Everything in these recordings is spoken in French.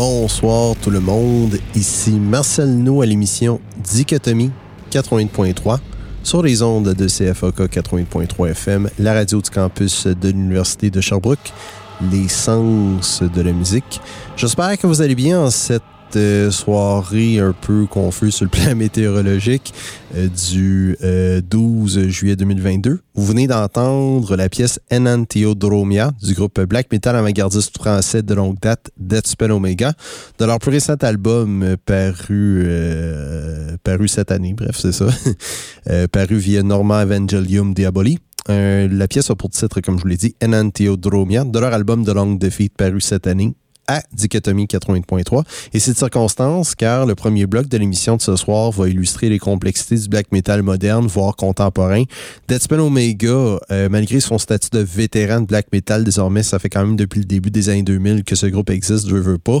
Bonsoir tout le monde, ici Marcel No à l'émission Dichotomie 88.3 sur les ondes de CFOK 88.3 FM, la radio du campus de l'Université de Sherbrooke, les sens de la musique. J'espère que vous allez bien en cette euh, soirée un peu confuse sur le plan météorologique euh, du 12 euh, juillet 2022. Vous venez d'entendre la pièce Enantiodromia du groupe black metal avant-gardiste français de longue date Deathspell Omega de leur plus récent album paru, paru cette année, bref c'est ça, paru via Norma Evangelium Diaboli. la pièce a pour titre, comme je vous l'ai dit, Enantiodromia, de leur album de Long Defeat paru cette année à Dichotomie 80.3. Et c'est de circonstance car le premier bloc de l'émission de ce soir va illustrer les complexités du black metal moderne, voire contemporain. Deadspin Omega, euh, malgré son statut de vétéran de black metal, désormais, ça fait quand même depuis le début des années 2000 que ce groupe existe, je veux pas.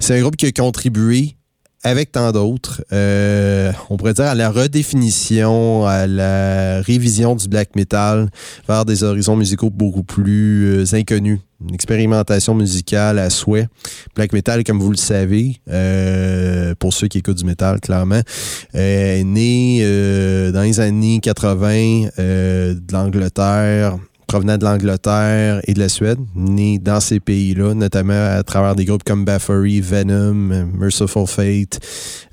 C'est un groupe qui a contribué avec tant d'autres, euh, on pourrait dire à la redéfinition, à la révision du black metal vers des horizons musicaux beaucoup plus euh, inconnus. Une expérimentation musicale à souhait. Black metal, comme vous le savez, euh, pour ceux qui écoutent du metal, clairement, est né dans les années 80 de l'Angleterre, provenant de l'Angleterre et de la Suède, né dans ces pays-là, notamment à travers des groupes comme Baffery, Venom, Merciful Fate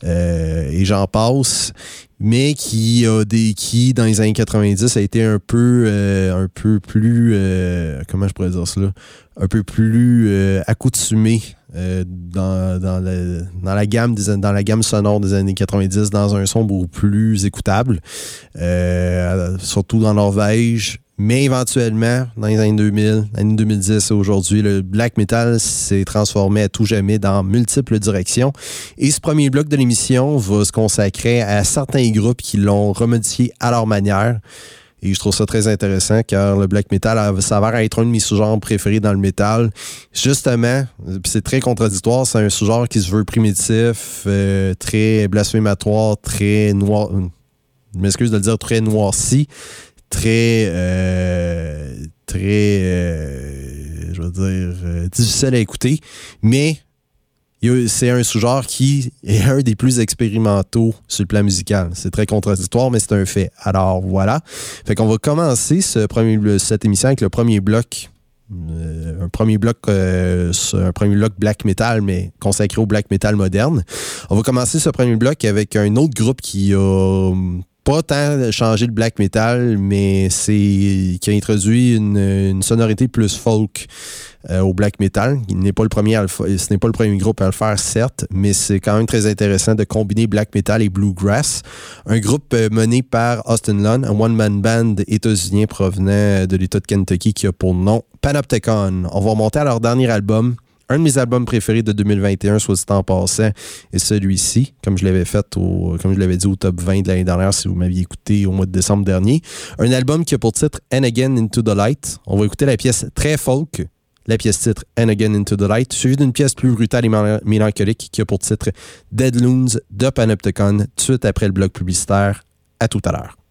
euh, et j'en passe, mais qui a des qui dans les années 90 a été un peu euh, un peu plus euh, comment je pourrais dire cela? Un peu plus accoutumé dans, dans, dans, la gamme dans la gamme sonore des années 90 dans un son beaucoup plus écoutable surtout dans Norvège mais éventuellement, dans les années 2000, années 2010 et aujourd'hui, le black metal s'est transformé à tout jamais dans multiples directions. Et ce premier bloc de l'émission va se consacrer à certains groupes qui l'ont remodifié à leur manière. Et je trouve ça très intéressant car le black metal s'avère être un de mes sous-genres préférés dans le metal. Justement, c'est très contradictoire, c'est un sous-genre qui se veut primitif, euh, très blasphématoire, très noir. Je m'excuse de le dire, très noirci très, euh, très, euh, je veux dire, difficile à écouter, mais c'est un sous-genre qui est un des plus expérimentaux sur le plan musical. C'est très contradictoire, mais c'est un fait. Alors voilà. Fait qu'on va commencer ce premier, cette émission avec le premier bloc. un premier bloc un premier bloc black metal mais consacré au black metal moderne. On va commencer ce premier bloc avec un autre groupe qui a pas tant changé le black metal, mais c'est qui a introduit une, sonorité plus folk euh, au black metal. Il n'est pas premier ce n'est pas le premier groupe à le faire, certes, mais c'est quand même très intéressant de combiner black metal et bluegrass. Un groupe euh, mené par Austin Lunn, un one-man band états-unien provenant de l'État de Kentucky qui a pour nom Panopticon. On va remonter à leur dernier album, un de mes albums préférés de 2021, soit dit en passant, est celui-ci, comme je l'avais fait au, comme je l'avais dit au top 20 de l'année dernière, si vous m'aviez écouté au mois de décembre dernier. Un album qui a pour titre And Again Into the Light. On va écouter la pièce très folk, la pièce titre And Again Into the Light, suivie d'une pièce plus brutale et mélancolique qui a pour titre Dead Loons de Panopticon, tout suite après le bloc publicitaire. À tout à l'heure.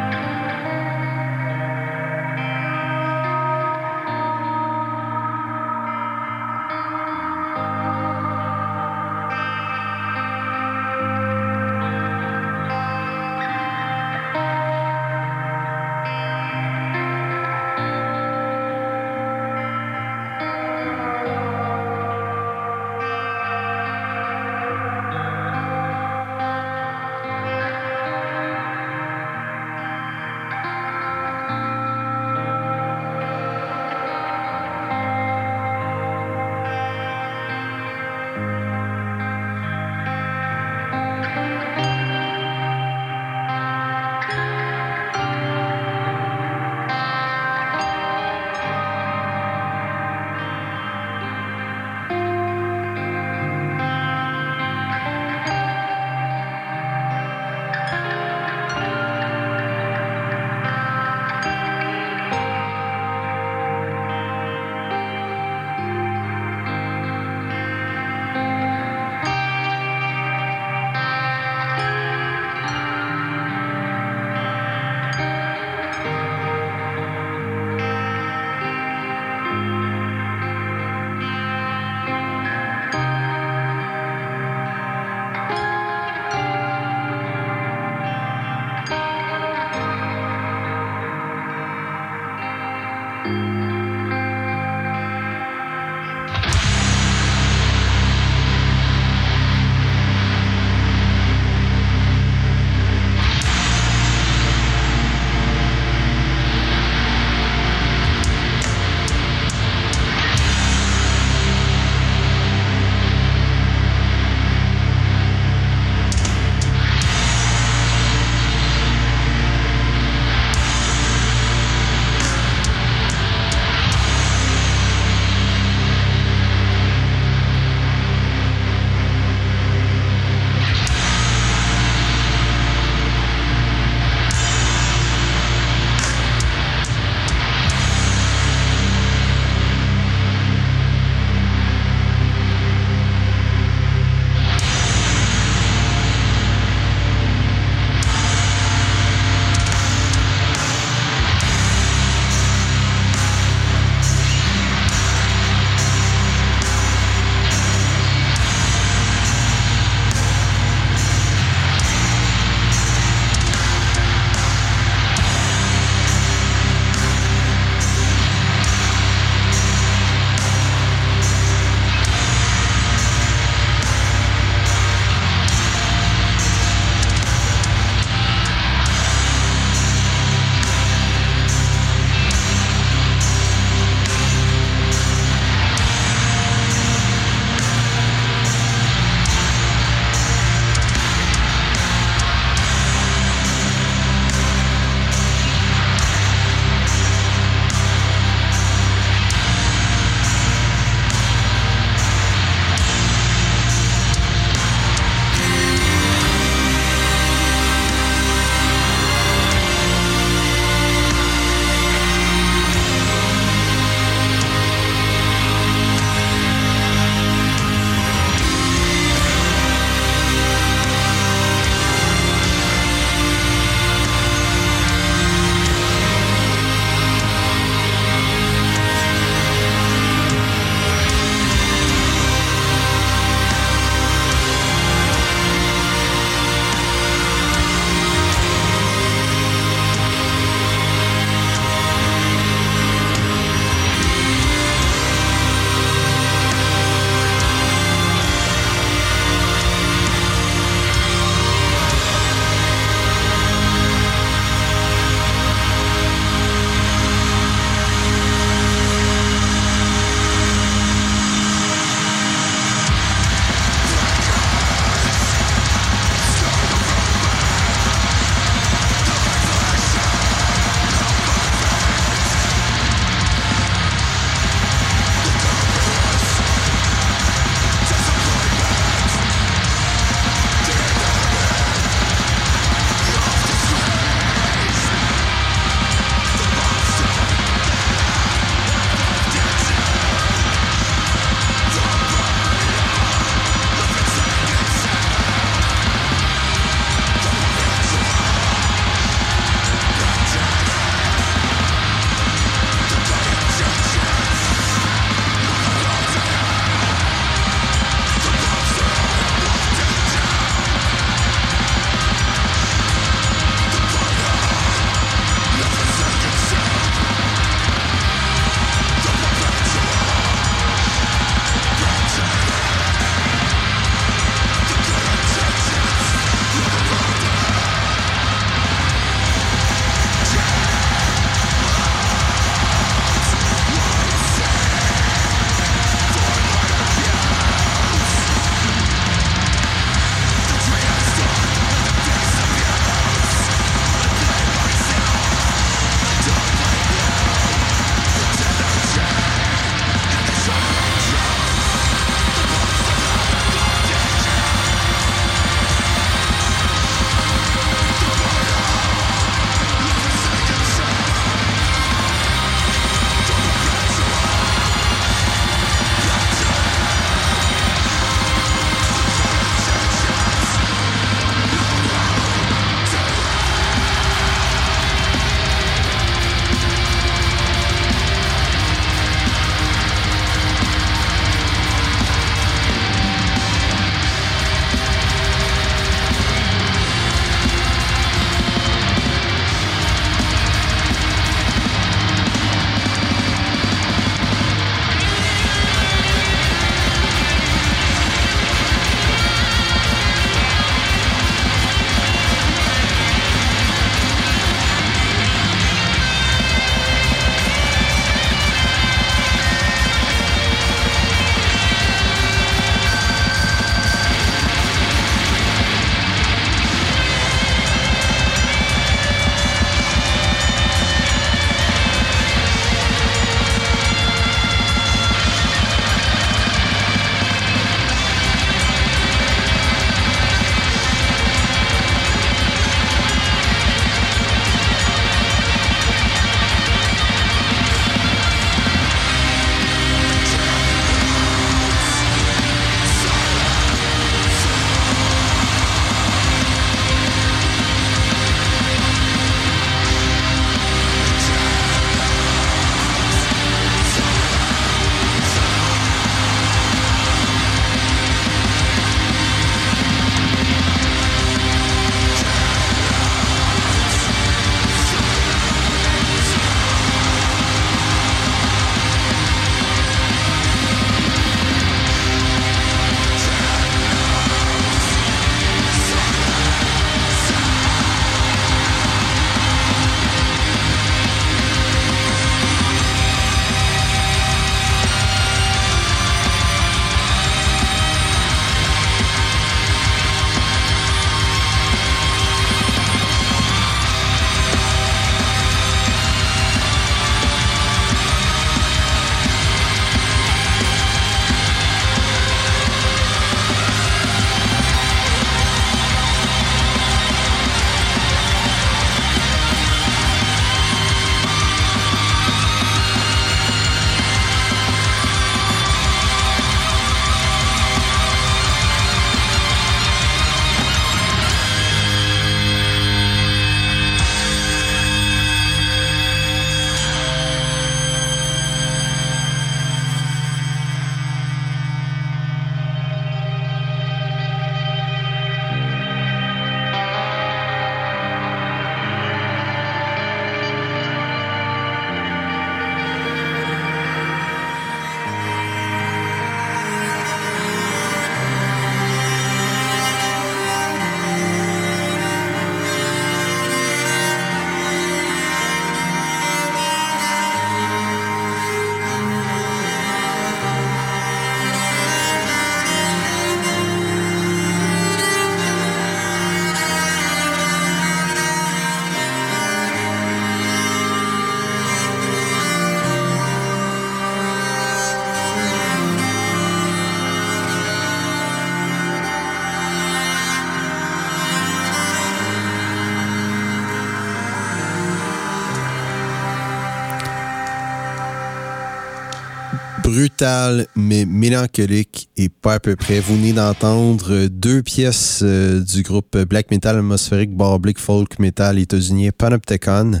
Mais mélancolique et pas à peu près. Vous venez d'entendre deux pièces euh, du groupe black metal atmosphérique Barblick folk metal états-unien Panopticon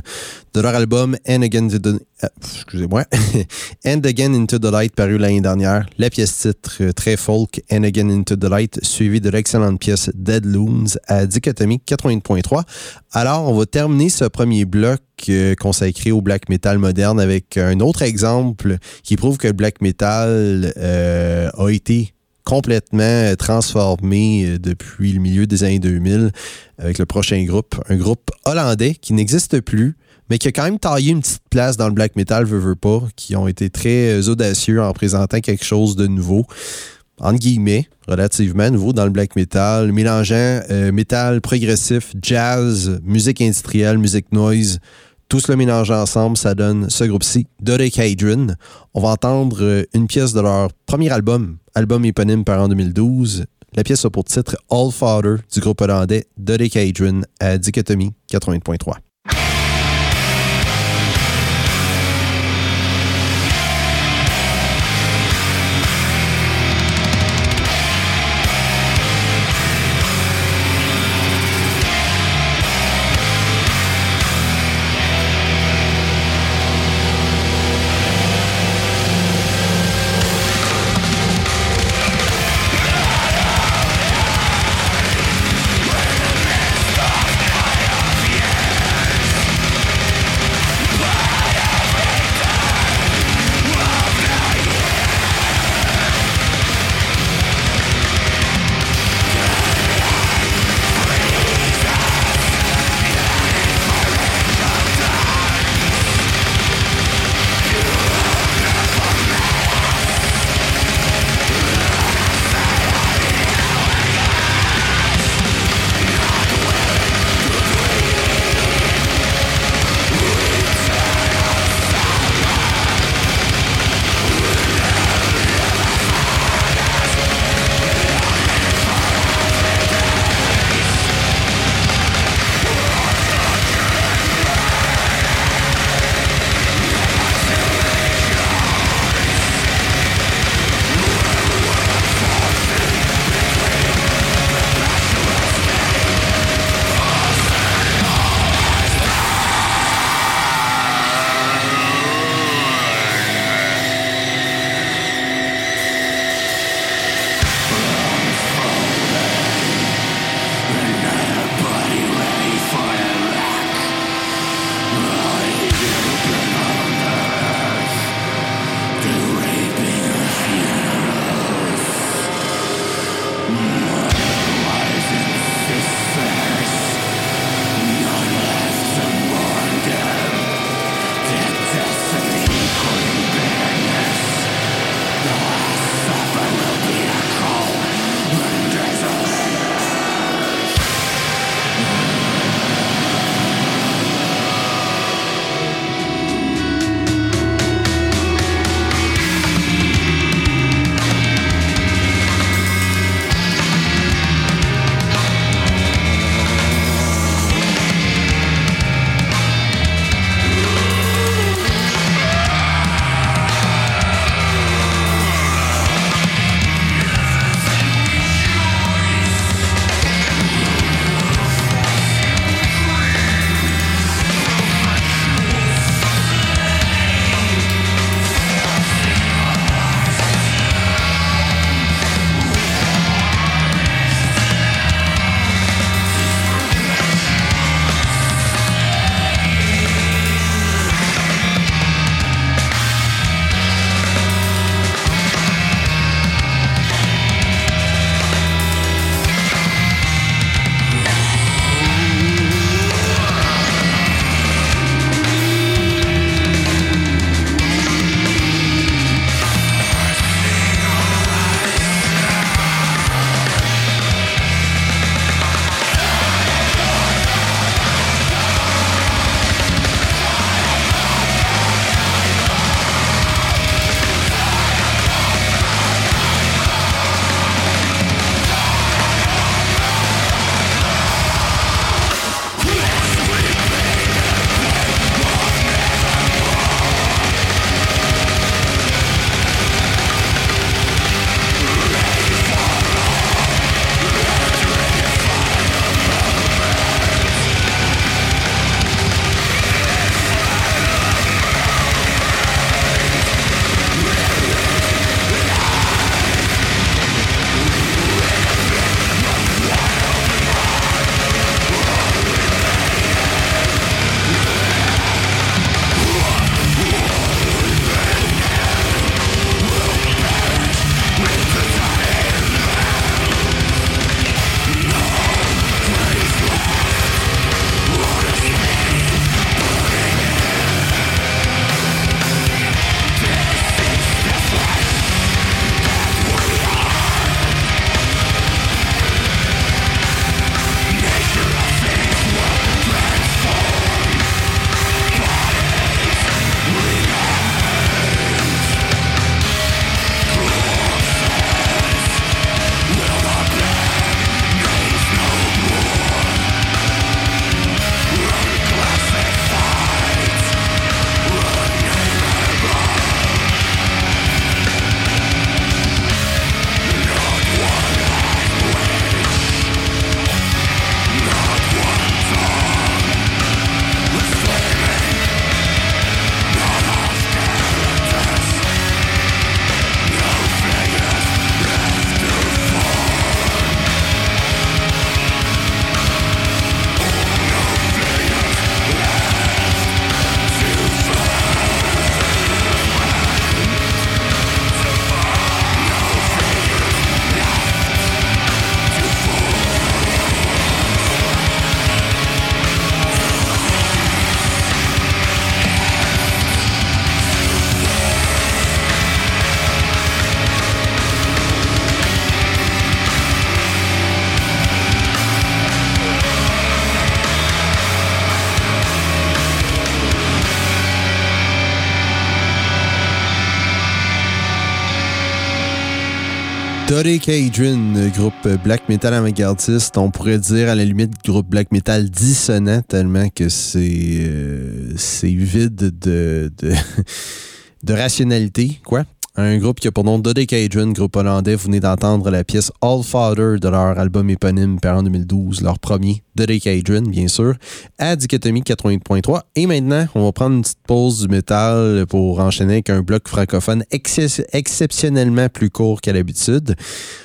de leur album And Again into the, euh, Again into the Light paru l'année dernière. La pièce titre euh, très folk And Again into the Light suivie de l'excellente pièce Dead Loons à Dichotomie 80.3. Alors, on va terminer ce premier bloc consacré au black metal moderne avec un autre exemple qui prouve que le black metal a été complètement transformé depuis le milieu des années 2000 avec le prochain groupe, un groupe hollandais qui n'existe plus, mais qui a quand même taillé une petite place dans le black metal, veut, veut pas, qui ont été très audacieux en présentant quelque chose de nouveau, entre guillemets, relativement nouveau dans le black metal, mélangeant euh, métal progressif, jazz, musique industrielle, musique noise, tout cela mélangé ensemble, ça donne ce groupe-ci, Dodecahedron. On va entendre euh, une pièce de leur premier album, album éponyme par en 2012. La pièce a pour titre All Father du groupe hollandais Dodecahedron à Dichotomie 80.3. Dodecadron, groupe black metal avant-gardiste, on pourrait dire à la limite groupe black metal dissonant tellement que c'est euh, c'est vide de, de, de rationalité, quoi. Un groupe qui a pour nom Dodecadron, groupe hollandais. Vous venez d'entendre la pièce All Father de leur album éponyme paru en 2012, leur premier, Dodecadron, bien sûr, à Dichotomie 88.3. Et maintenant, on va prendre une petite pause du métal pour enchaîner avec un bloc francophone exceptionnellement plus court qu'à l'habitude.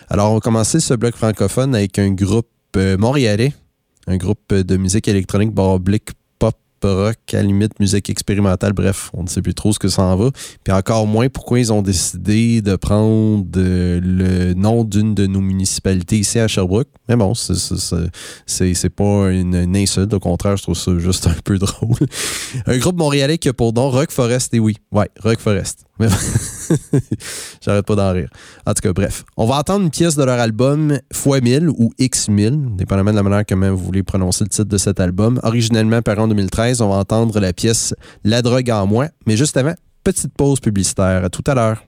Alors, on va commencer ce bloc francophone avec un groupe euh, montréalais, un groupe de musique électronique baroblique rock, à limite musique expérimentale. Bref, on ne sait plus trop ce que ça en va. Puis encore moins pourquoi ils ont décidé de prendre le nom d'une de nos municipalités ici à Sherbrooke. Mais bon, c'est pas une, insulte. Au contraire, je trouve ça juste un peu drôle. Un groupe montréalais qui a pour nom Rock Forest, et oui, ouais, Rock Forest. J'arrête pas d'en rire. En tout cas, bref. On va entendre une pièce de leur album x1000 ou X1000, dépendamment de la manière comment vous voulez prononcer le titre de cet album. Originellement paru en 2013, on va entendre la pièce La drogue en moi. Mais juste avant, petite pause publicitaire. À tout à l'heure.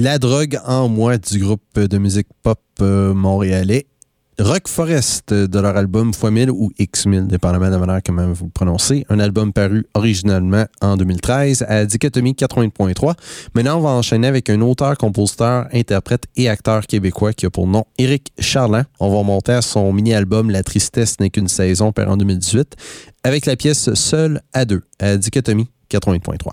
La drogue en moi du groupe de musique pop euh, montréalais Rock Forest de leur album x1000 ou X1000, dépendamment de la manière comment vous le prononcez. Un album paru originalement en 2013 à Dichotomie 80.3. Maintenant, on va enchaîner avec un auteur, compositeur, interprète et acteur québécois qui a pour nom Éric Charland. On va monter à son mini-album La tristesse n'est qu'une saison, paru en 2018, avec la pièce Seul à deux à Dichotomie 80.3.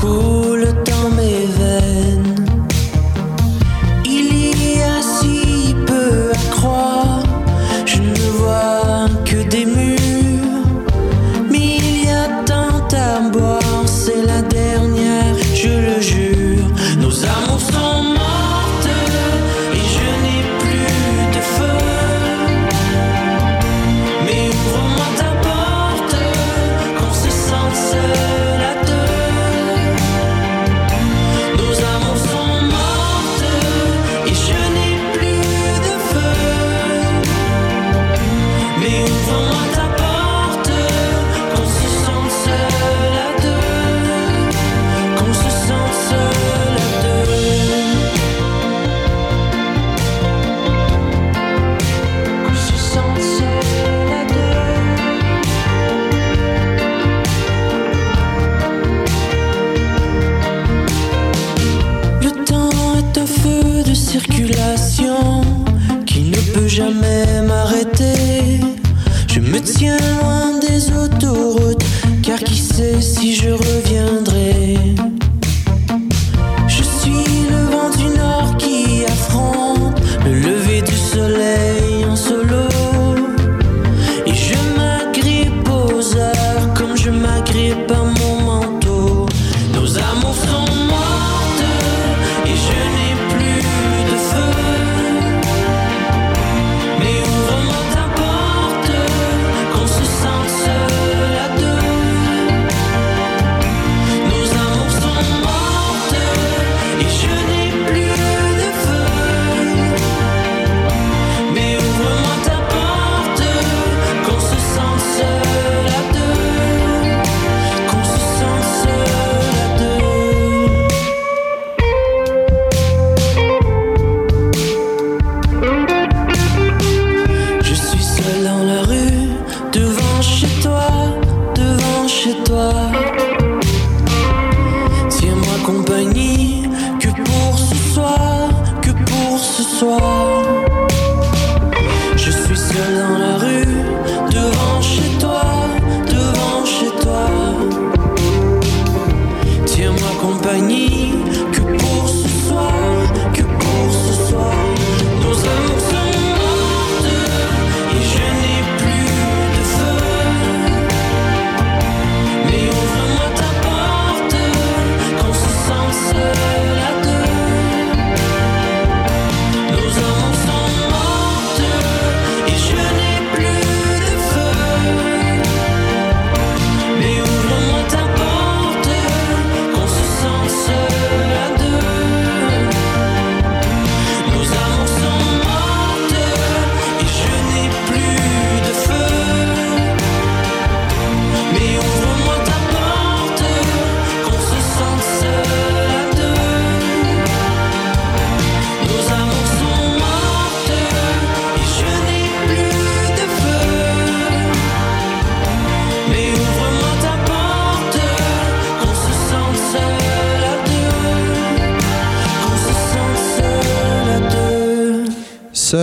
姑。Seul à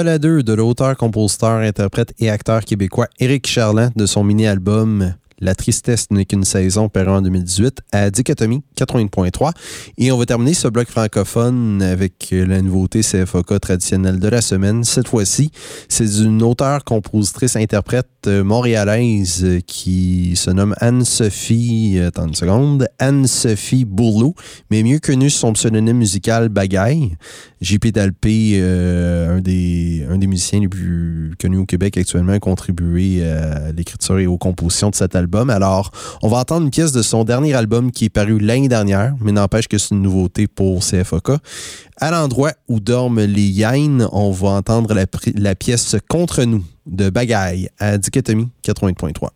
de l'auteur, compositeur, interprète et acteur québécois Éric Charland de son mini-album La tristesse n'est qu'une saison, Perron en 2018, à Dichotomie 80.3. Et on va terminer ce bloc francophone avec la nouveauté CFOK traditionnelle de la semaine. Cette fois-ci, c'est d'une auteure, compositrice, interprète montréalaise qui se nomme Anne-Sophie, attends une seconde, Anne-Sophie Bourlou, mais mieux connue sous son pseudonyme musical Bagaille. JP Dalpé, euh, un, des, musiciens les plus connus au Québec actuellement, a contribué à l'écriture et aux compositions de cet album. Alors, on va entendre une pièce de son dernier album qui est paru l'année dernière, mais n'empêche que c'est une nouveauté pour CFOK. À l'endroit où dorment les Yains, on va entendre la, la pièce Contre nous de Bagaille à Dichotomie 80.3.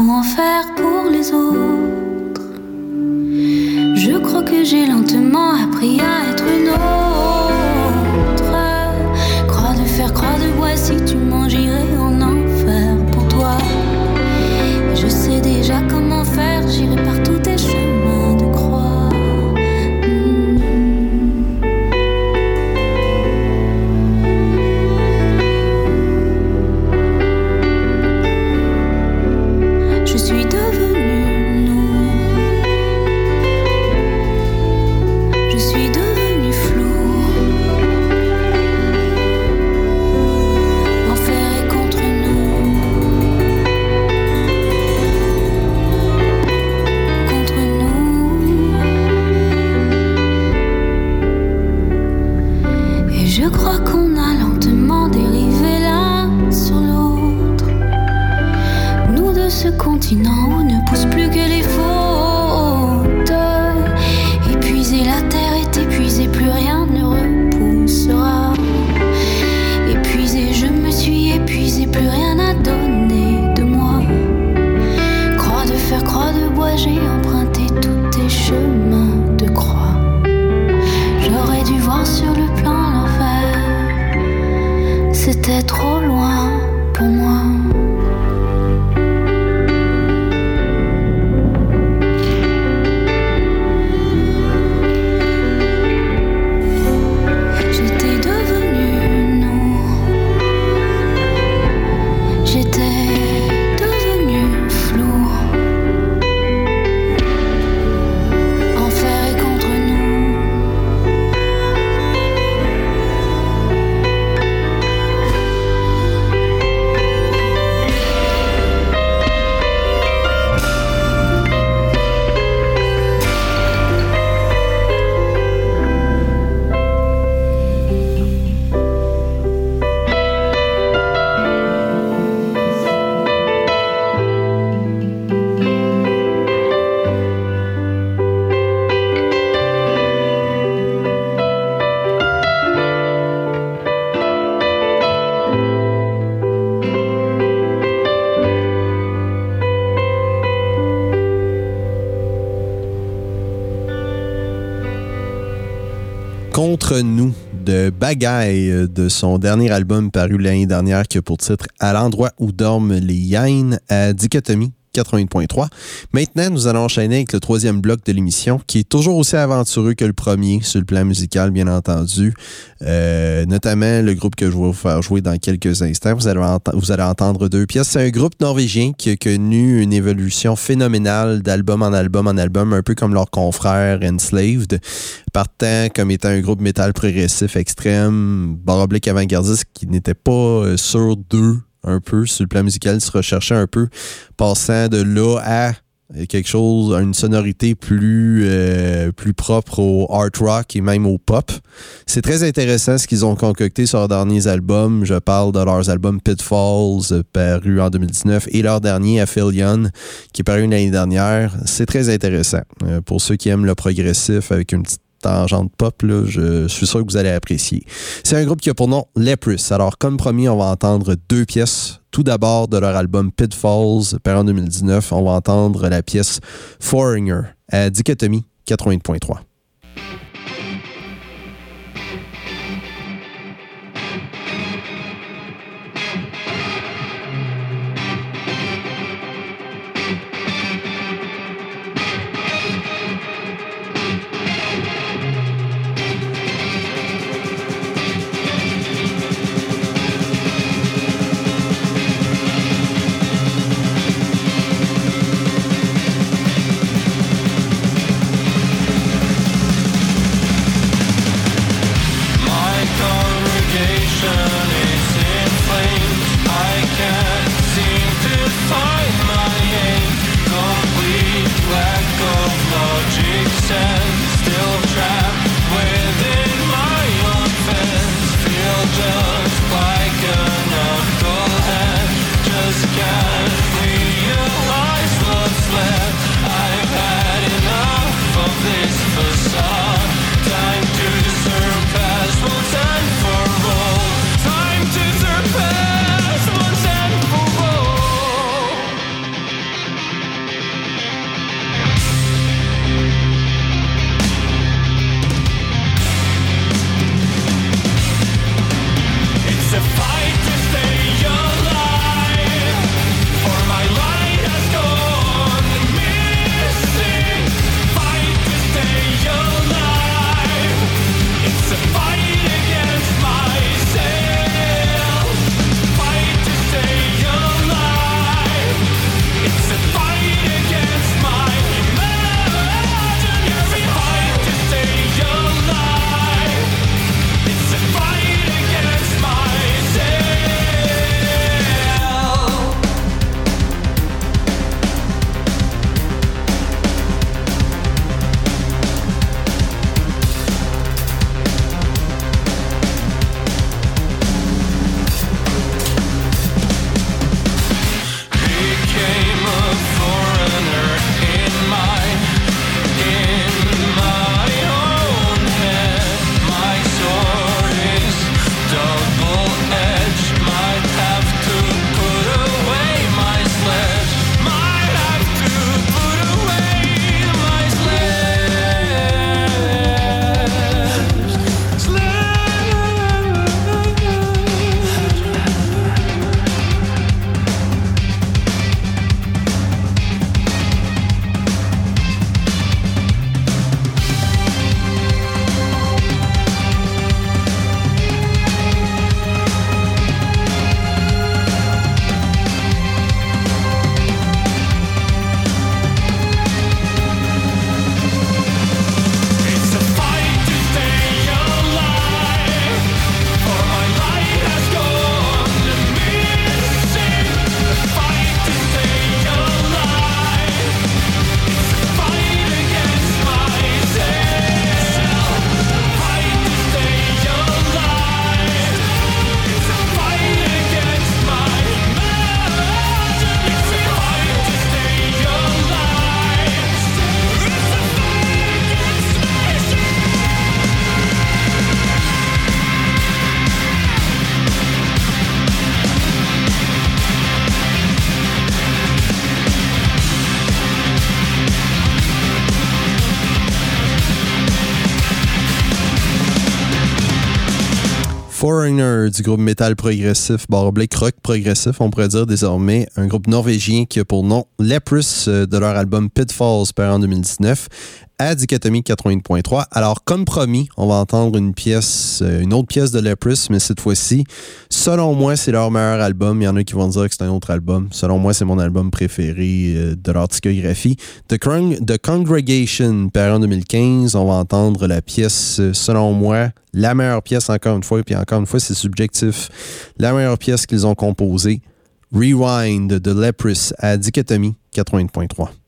suis devenu Nous de Bagaille de son dernier album paru l'année dernière qui a pour titre À l'endroit où dorment les hyènes à Dichotomie 80.3. Maintenant, nous allons enchaîner avec le troisième bloc de l'émission, qui est toujours aussi aventureux que le premier, sur le plan musical, bien entendu. Euh, notamment le groupe que je vais vous faire jouer dans quelques instants. Vous allez, vous allez entendre deux pièces. C'est un groupe norvégien qui a connu une évolution phénoménale d'album en album en album, un peu comme leur confrère Enslaved, partant comme étant un groupe métal progressif extrême, baroblique avant-gardiste qui n'était pas euh, sur deux un peu sur le plan musical, se recherchait un peu, passant de là à quelque chose, une sonorité plus, euh, plus propre au art rock et même au pop. C'est très intéressant ce qu'ils ont concocté sur leurs derniers albums. Je parle de leurs albums Pitfalls, paru en 2019, et leur dernier, Aphelion, qui est paru l'année dernière. C'est très intéressant. Euh, pour ceux qui aiment le progressif avec une petite tangente pop, là, je suis sûr que vous allez apprécier. C'est un groupe qui a pour nom Leprous. Alors, comme promis, on va entendre deux pièces. Tout d'abord, de leur album Pitfalls, paru en 2019, on va entendre la pièce Foreigner à Dichotomie 80.3. during Foreigner du groupe métal progressif, Blake rock progressif, on pourrait dire désormais, un groupe norvégien qui a pour nom Leprous euh, de leur album Pitfalls paru en 2019 à Dichotomie 80.3. Alors, comme promis, on va entendre une pièce, euh, une autre pièce de Leprous, mais cette fois-ci, selon moi, c'est leur meilleur album. Il y en a qui vont dire que c'est un autre album. Selon moi, c'est mon album préféré euh, de leur discographie. The, The Congregation, paru en 2015. On va entendre la pièce, selon moi, la meilleure pièce, encore une fois, puis encore une fois, c'est subjectif, la meilleure pièce qu'ils ont composée, Rewind de Leprous à Dichotomie 80.3.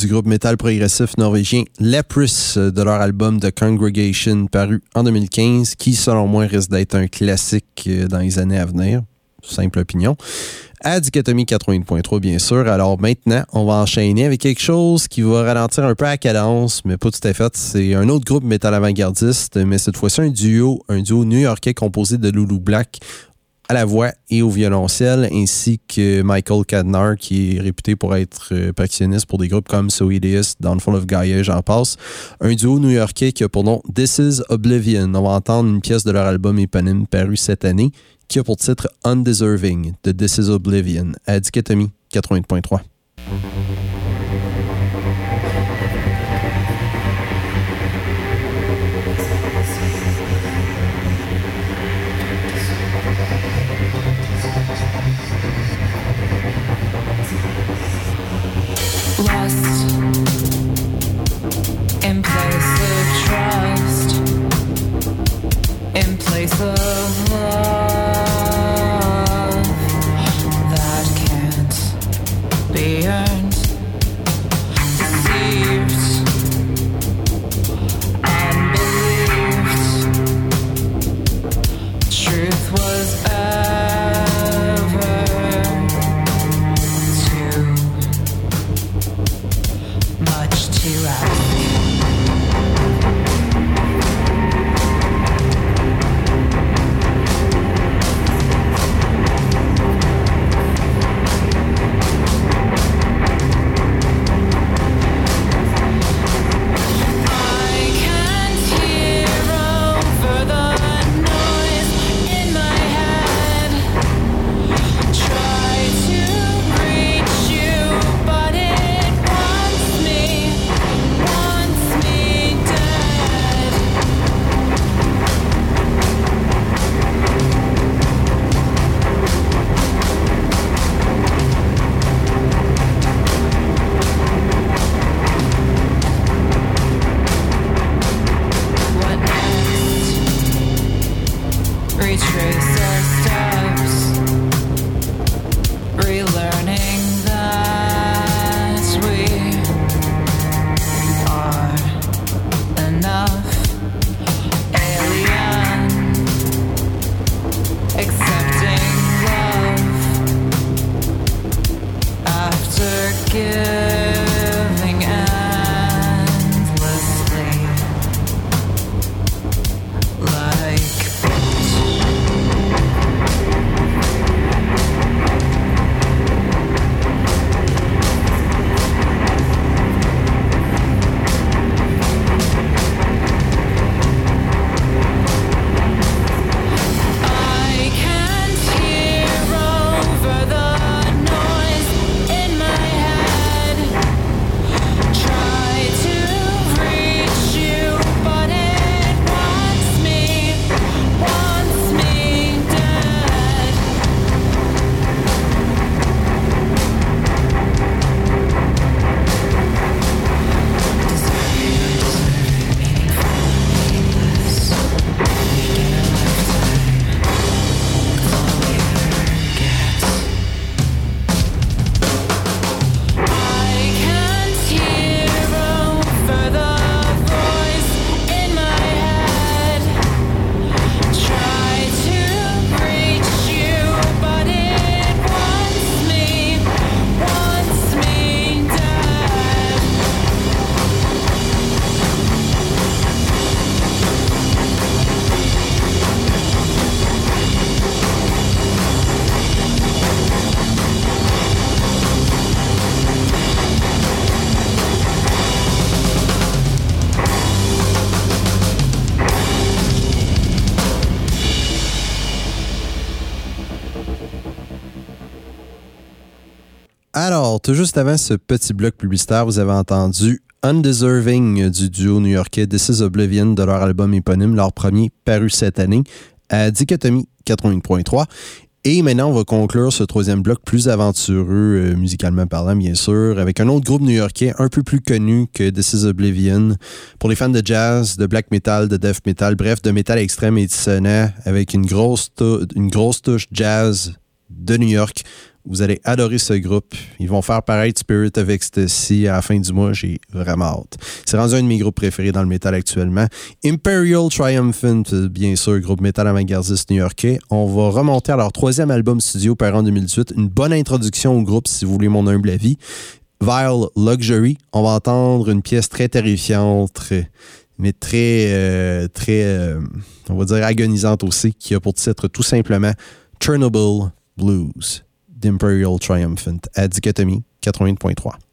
du groupe métal progressif norvégien Leprous de leur album The Congregation paru en 2015 qui selon moi risque d'être un classique dans les années à venir. Simple opinion. À Dichotomie 80.3 bien sûr. Alors maintenant, on va enchaîner avec quelque chose qui va ralentir un peu la cadence, mais pas tout à fait. C'est un autre groupe métal avant-gardiste, mais cette fois-ci un duo, un duo new-yorkais composé de Loulou Black à la voix et au violoncelle, ainsi que Michael Cadnar, qui est réputé pour être euh, percussionniste pour des groupes comme So Hideous, Downfall of Gaia, j'en passe. Un duo new-yorkais qui a pour nom This is Oblivion. On va entendre une pièce de leur album éponyme paru cette année, qui a pour titre Undeserving de This is Oblivion, à Dichotomie 80.3. juste avant ce petit bloc publicitaire, vous avez entendu Undeserving du duo new-yorkais This is Oblivion de leur album éponyme, leur premier paru cette année, à Dichotomie 81.3. Et maintenant, on va conclure ce troisième bloc plus aventureux, euh, musicalement parlant, bien sûr, avec un autre groupe new-yorkais un peu plus connu que This is Oblivion. Pour les fans de jazz, de black metal, de death metal, bref, de métal extrême et dissonant, avec une grosse, une grosse touche jazz de New York. Vous allez adorer ce groupe. Ils vont faire pareil Spirit of Ecstasy à la fin du mois. J'ai vraiment hâte. C'est rendu un de mes groupes préférés dans le métal actuellement. Imperial Triumphant, bien sûr, groupe métal avant-gardiste new-yorkais. On va remonter à leur troisième album studio par en 2018. Une bonne introduction au groupe, si vous voulez mon humble avis. Vile Luxury. On va entendre une pièce très terrifiante, mais très, euh, très, euh, on va dire agonisante aussi, qui a pour titre tout simplement Chernobyl Blues d'Imperial Triumphant à Dichotomie 80.3.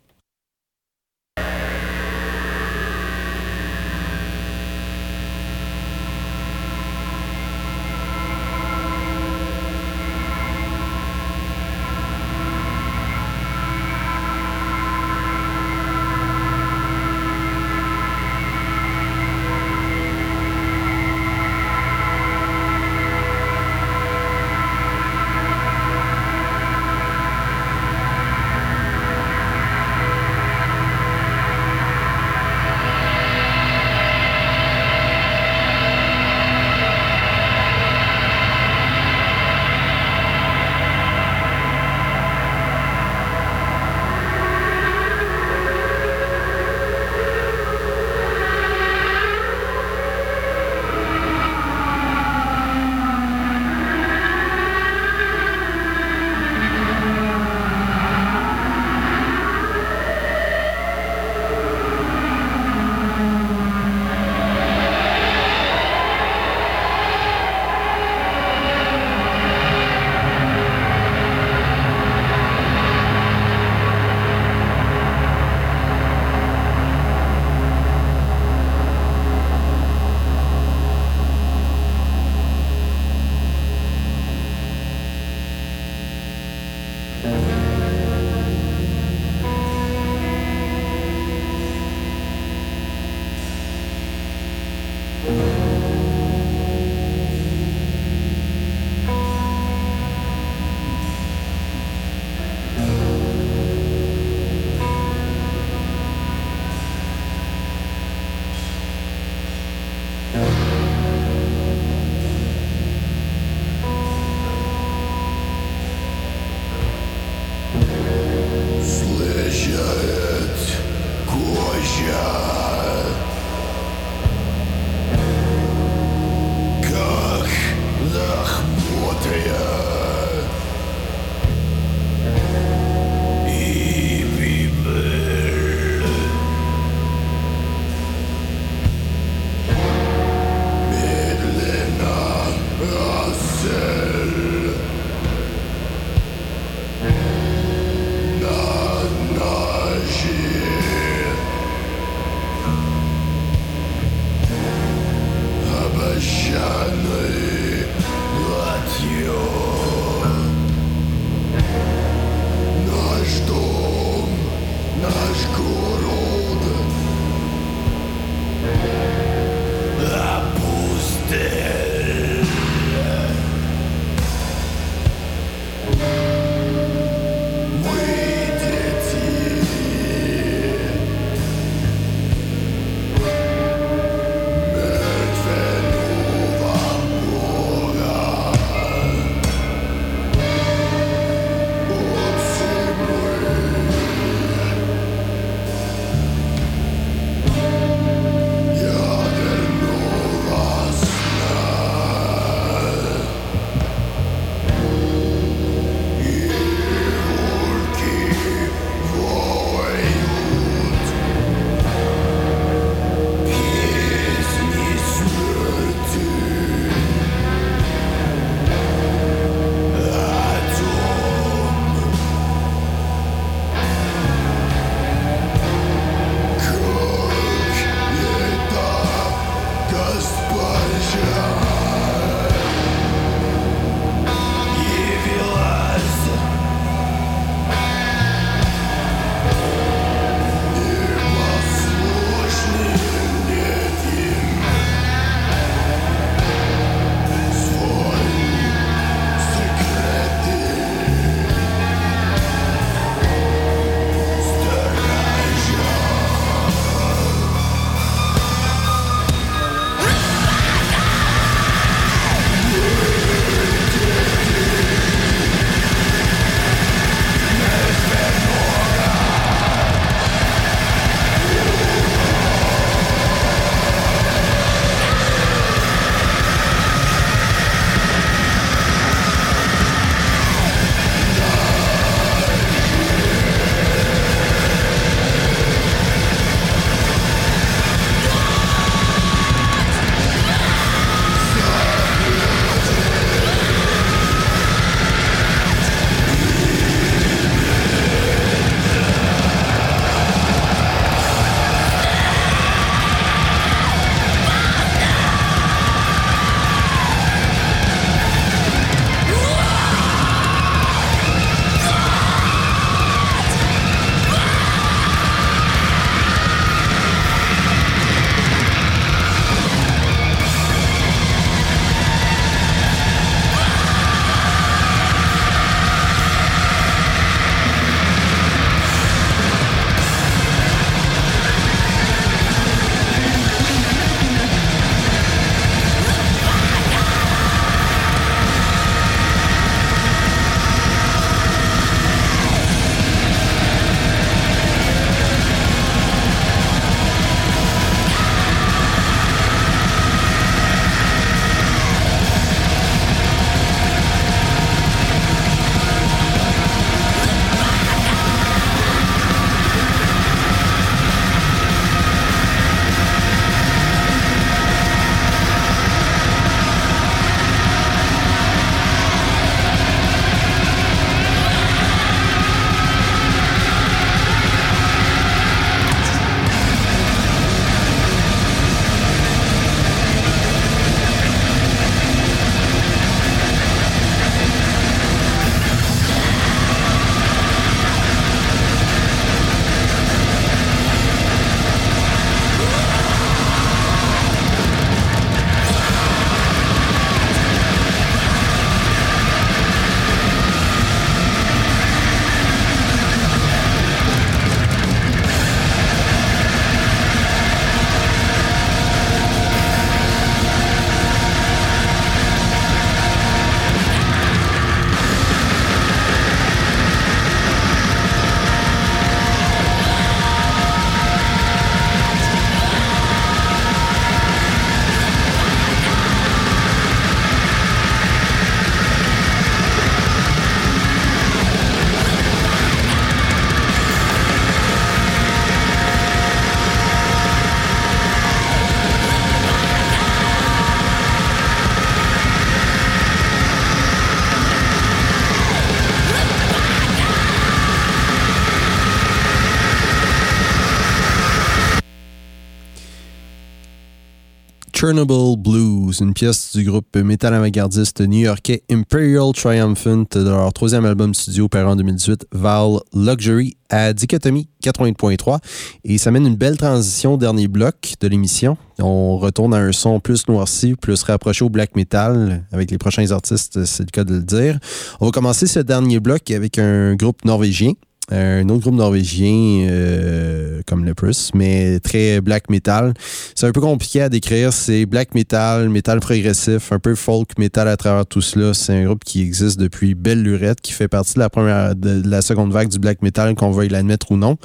Chernobyl Blues, une pièce du groupe métal avant-gardiste new-yorkais Imperial Triumphant de leur troisième album studio paru en 2018, Val Luxury, à Dichotomie 80.3. Et ça mène une belle transition dernier bloc de l'émission. On retourne à un son plus noirci, plus rapproché au black metal avec les prochains artistes, c'est le cas de le dire. On va commencer ce dernier bloc avec un groupe norvégien un autre groupe norvégien euh, comme le Prus, mais très black metal. C'est un peu compliqué à décrire. C'est black metal, metal progressif, un peu folk metal à travers tout cela. C'est un groupe qui existe depuis belle lurette, qui fait partie de la première, de la seconde vague du black metal, qu'on veuille l'admettre ou non.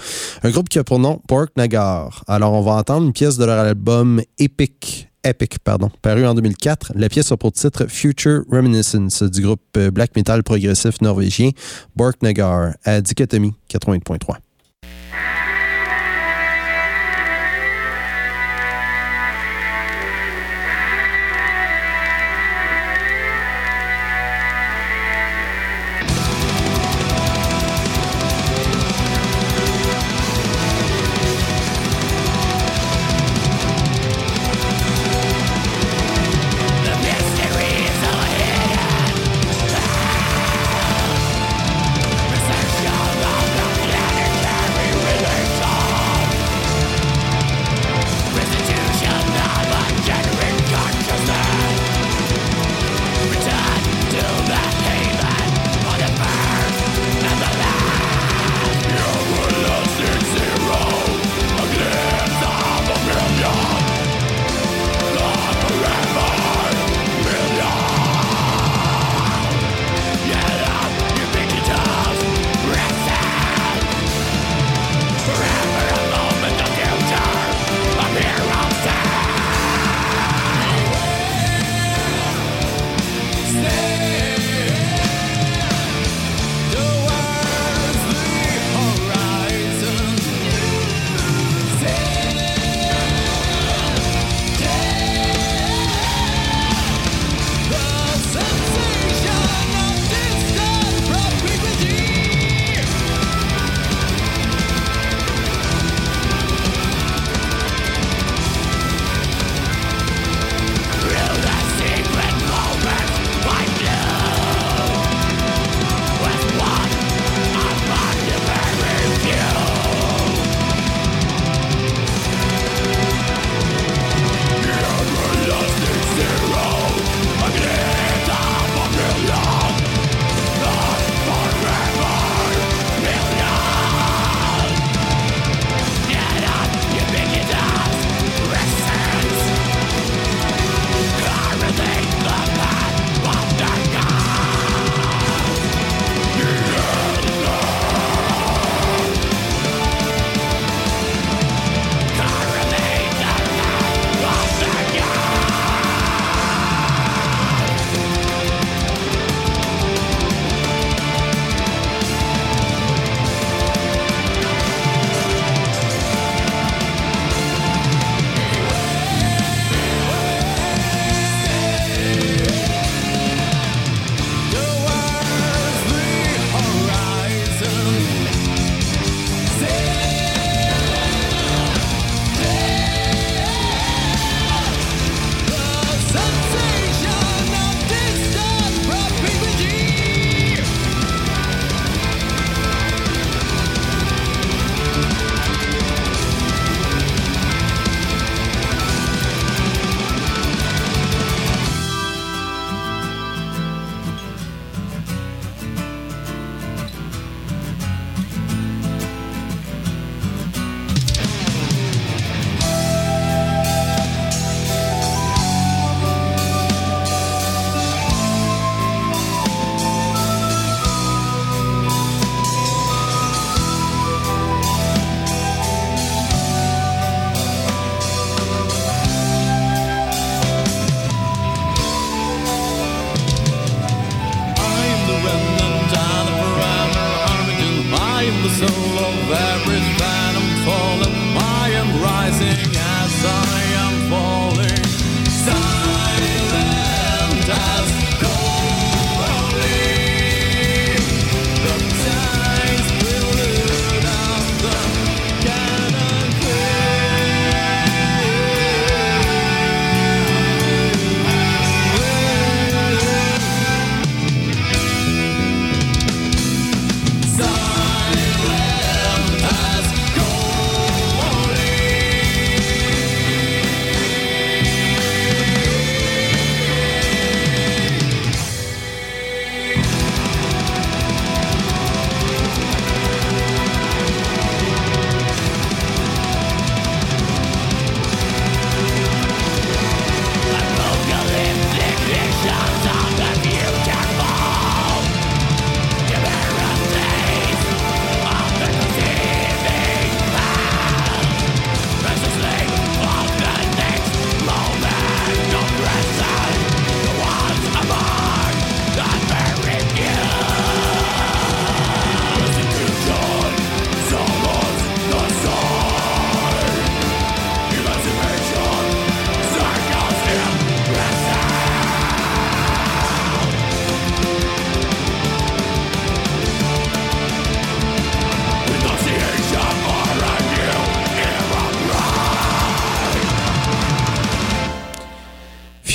Un groupe qui a pour nom Pork Nagar. Alors, on va entendre une pièce de leur album Epic Epic, pardon, paru en 2004. La pièce a pour titre Future Reminiscence du groupe euh, black metal progressif norvégien Borknagar à Dichotomie 80.3.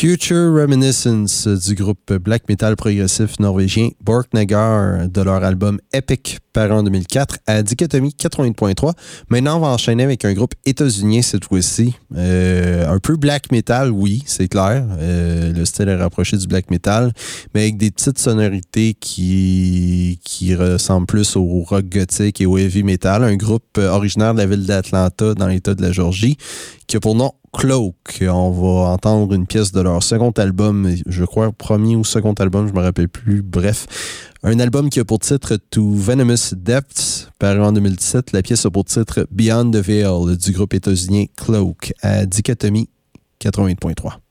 Future Reminiscence du groupe black metal progressif norvégien Borknagar de leur album Epic paru en 2004 à Dichotomie 80.3. Maintenant, on va enchaîner avec un groupe états-unien cette fois-ci. Euh, un peu black metal, oui, c'est clair. Euh, le style est rapproché du black metal, mais avec des petites sonorités qui, qui ressemblent plus au rock gothique et au heavy metal. Un groupe originaire de la ville d'Atlanta dans l'État de la Georgie qui a pour nom Cloak. On va entendre une pièce de leur second album, je crois premier ou second album, je me rappelle plus. Bref, un album qui a pour titre To Venomous Depths, paru en 2017. La pièce a pour titre Beyond the Veil du groupe états-unien Cloak à Dichotomie 88.3.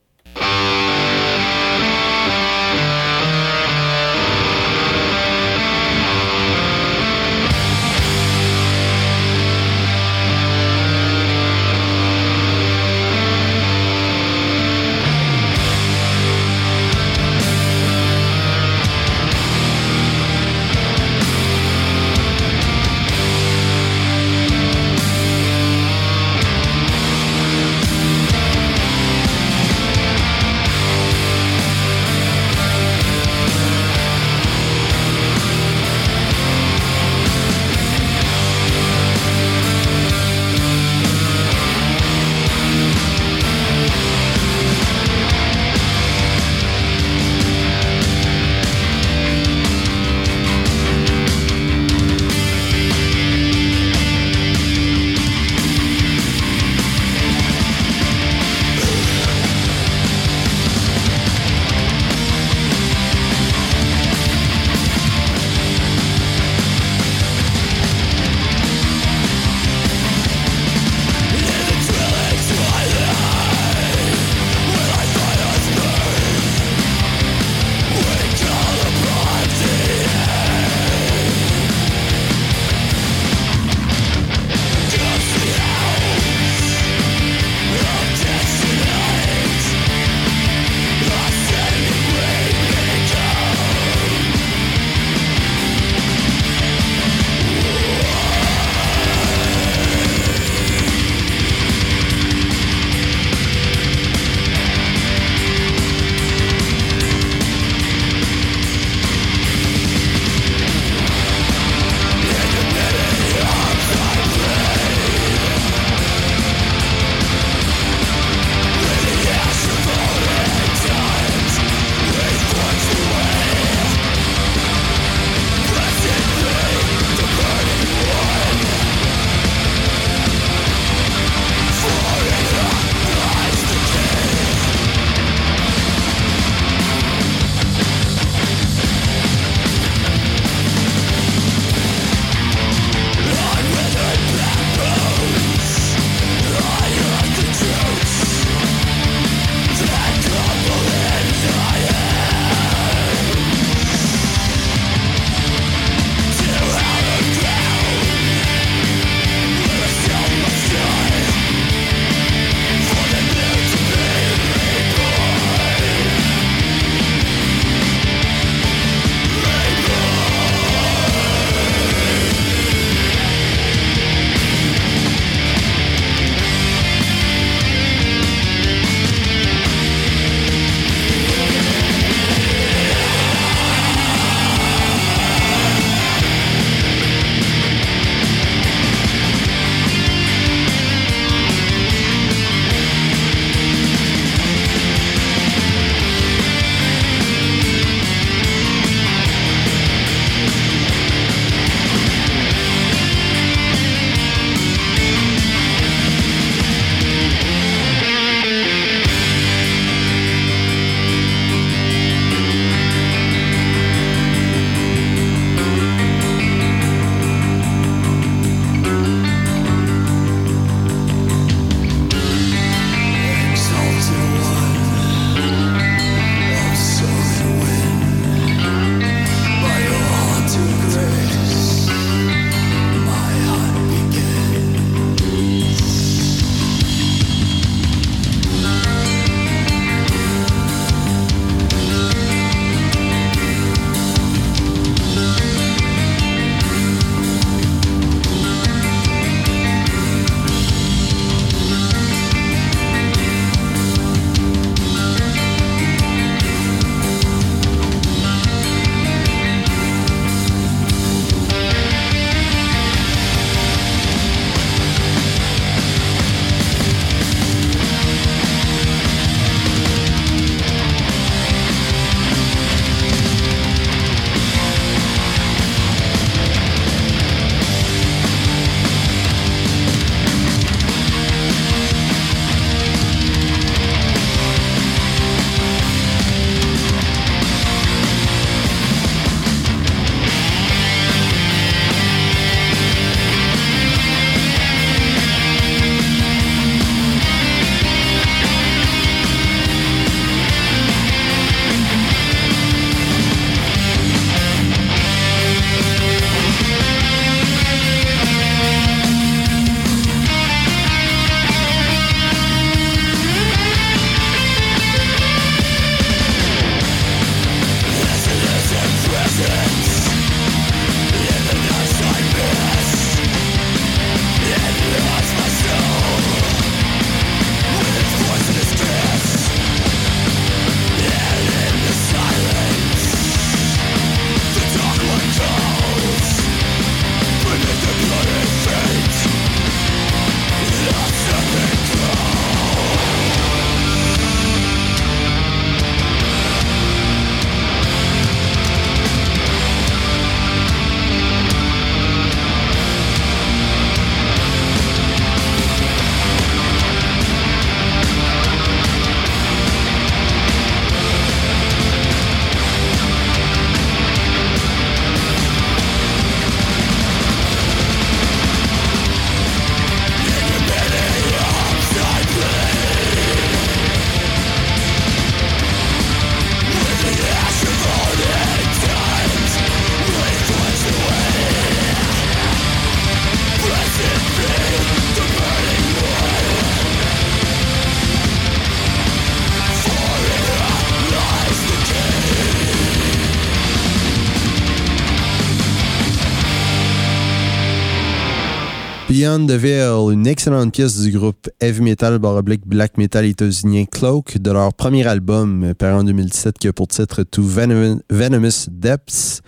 Beyond the Veil, une excellente pièce du groupe heavy metal baroblique black metal états-unien Cloak de leur premier album paru en 2017 qui a pour titre To Venomous Depths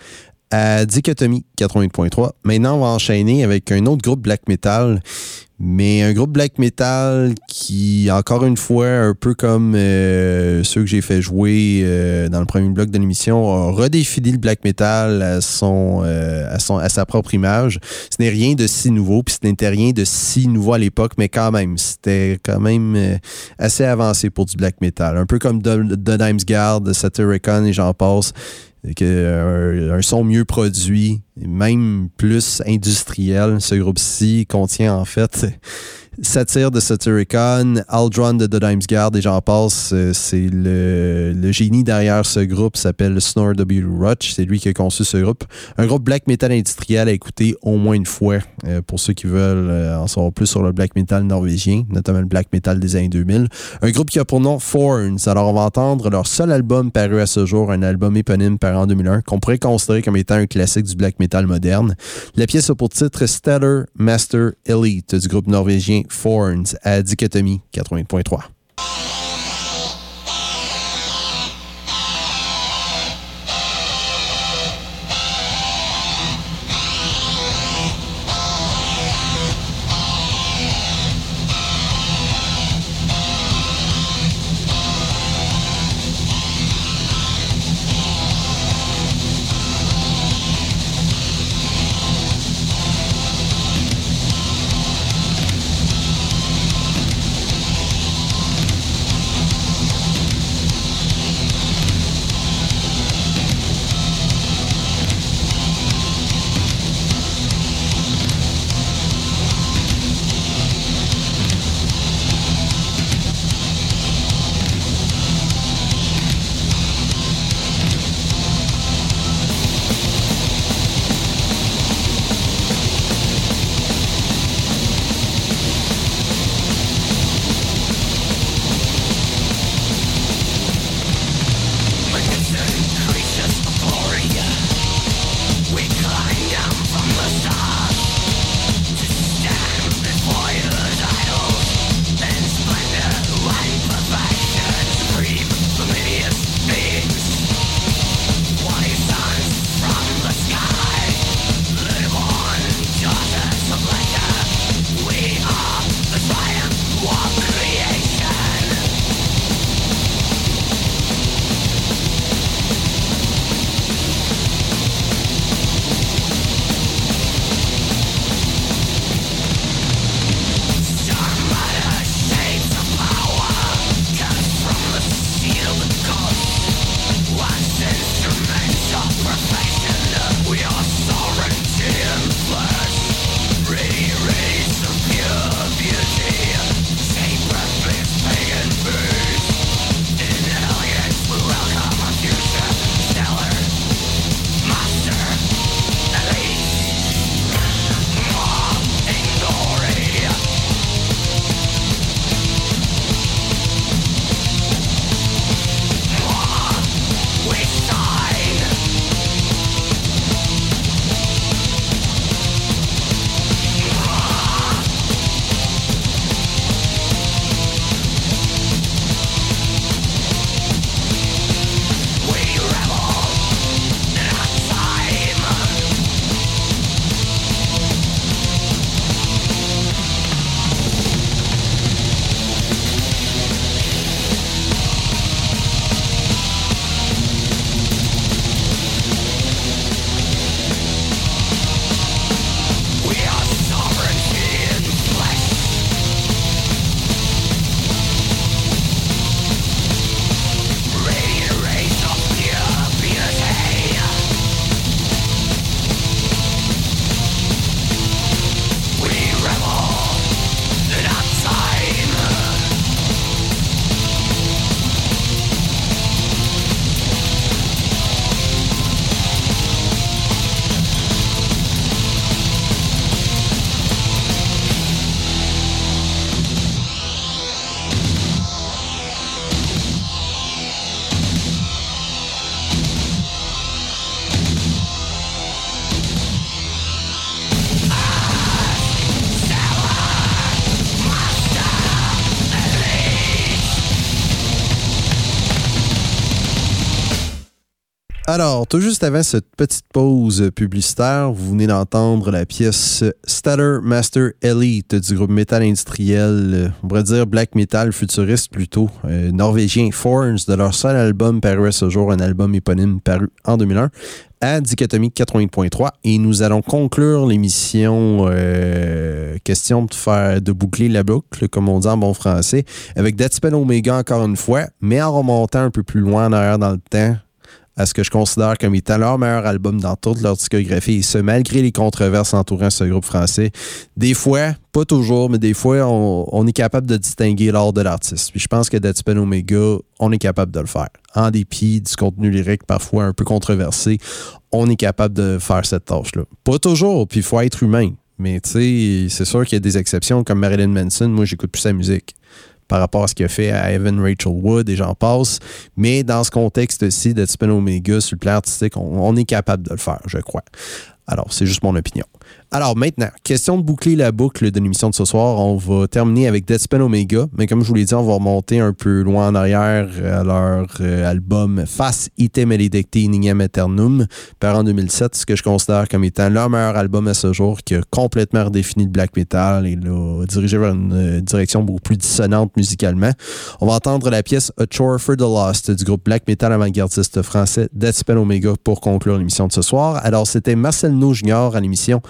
à Dichotomie 88.3. Maintenant, on va enchaîner avec un autre groupe black metal mais un groupe black metal qui, encore une fois, un peu comme euh, ceux que j'ai fait jouer euh, dans le premier bloc de l'émission, a redéfini le black metal à, son, euh, à, son, à sa propre image. Ce n'est rien de si nouveau, puis ce n'était rien de si nouveau à l'époque, mais quand même, c'était quand même assez avancé pour du black metal. Un peu comme The, The Dimes Guard, Satyricon et j'en passe que un, son mieux produit, même plus industriel. Ce groupe-ci contient en fait Satire de Satyricon, Aldron de The Dimes Guard et j'en passe. Euh, c'est le, génie derrière ce groupe s'appelle Snore W. Rutch. C'est lui qui a conçu ce groupe. Un groupe black metal industriel à écouter au moins une fois euh, pour ceux qui veulent euh, en savoir plus sur le black metal norvégien, notamment le black metal des années 2000. Un groupe qui a pour nom Thorns. Alors on va entendre leur seul album paru à ce jour, un album éponyme paru en 2001 qu'on pourrait considérer comme étant un classique du black metal moderne. La pièce a pour titre Stellar Master Elite du groupe norvégien Forns à Dichotomie 80.3. Alors, tout juste avant cette petite pause publicitaire, vous venez d'entendre la pièce Stutter Master Elite du groupe métal industriel, on pourrait dire black metal futuriste plutôt, euh, norvégien Forns, de leur seul album paru à ce jour, un album éponyme paru en 2001 à Dichotomie 80.3 et nous allons conclure l'émission euh, question de faire de boucler la boucle comme on dit en bon français avec Deadspell Omega encore une fois mais en remontant un peu plus loin en arrière dans le temps à ce que je considère comme étant leur meilleur album dans toute leur discographie, et ce, malgré les controverses entourant ce groupe français. Des fois, pas toujours, mais des fois, on, est capable de distinguer l'art de l'artiste. Puis je pense que Deadspin Omega, on est capable de le faire. En dépit du contenu lyrique parfois un peu controversé, on est capable de faire cette tâche-là. Pas toujours, puis il faut être humain. Mais tu sais, c'est sûr qu'il y a des exceptions comme Marilyn Manson. Moi, j'écoute plus sa musique par rapport à ce qu'il a fait à Evan Rachel Wood et j'en passe. Mais dans ce contexte-ci de Spin Omega sur le plan artistique, on, est capable de le faire, je crois. Alors, c'est juste mon opinion. Alors maintenant, question de boucler la boucle de l'émission de ce soir. On va terminer avec Deadspin Omega, mais comme je vous l'ai dit, on va remonter un peu loin en arrière à leur euh, album Face Item Maledicti Ningam Eternum, par en 2007, ce que je considère comme étant leur meilleur album à ce jour, qui a complètement redéfini le black metal et l'a dirigé vers une euh, direction beaucoup plus dissonante musicalement. On va entendre la pièce A Chore for the Lost du groupe black metal avant-gardiste français Deadspin Omega pour conclure l'émission de ce soir. Alors c'était Marcel No Junior à l'émission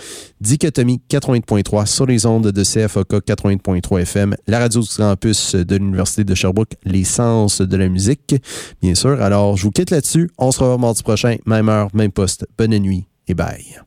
Dichotomie 80.3 sur les ondes de CFOK 80.3 FM, la radio du campus de l'Université de Sherbrooke, les sens de la musique, bien sûr. Alors, je vous quitte là-dessus. On se revoit mardi prochain, même heure, même poste. Bonne nuit et bye.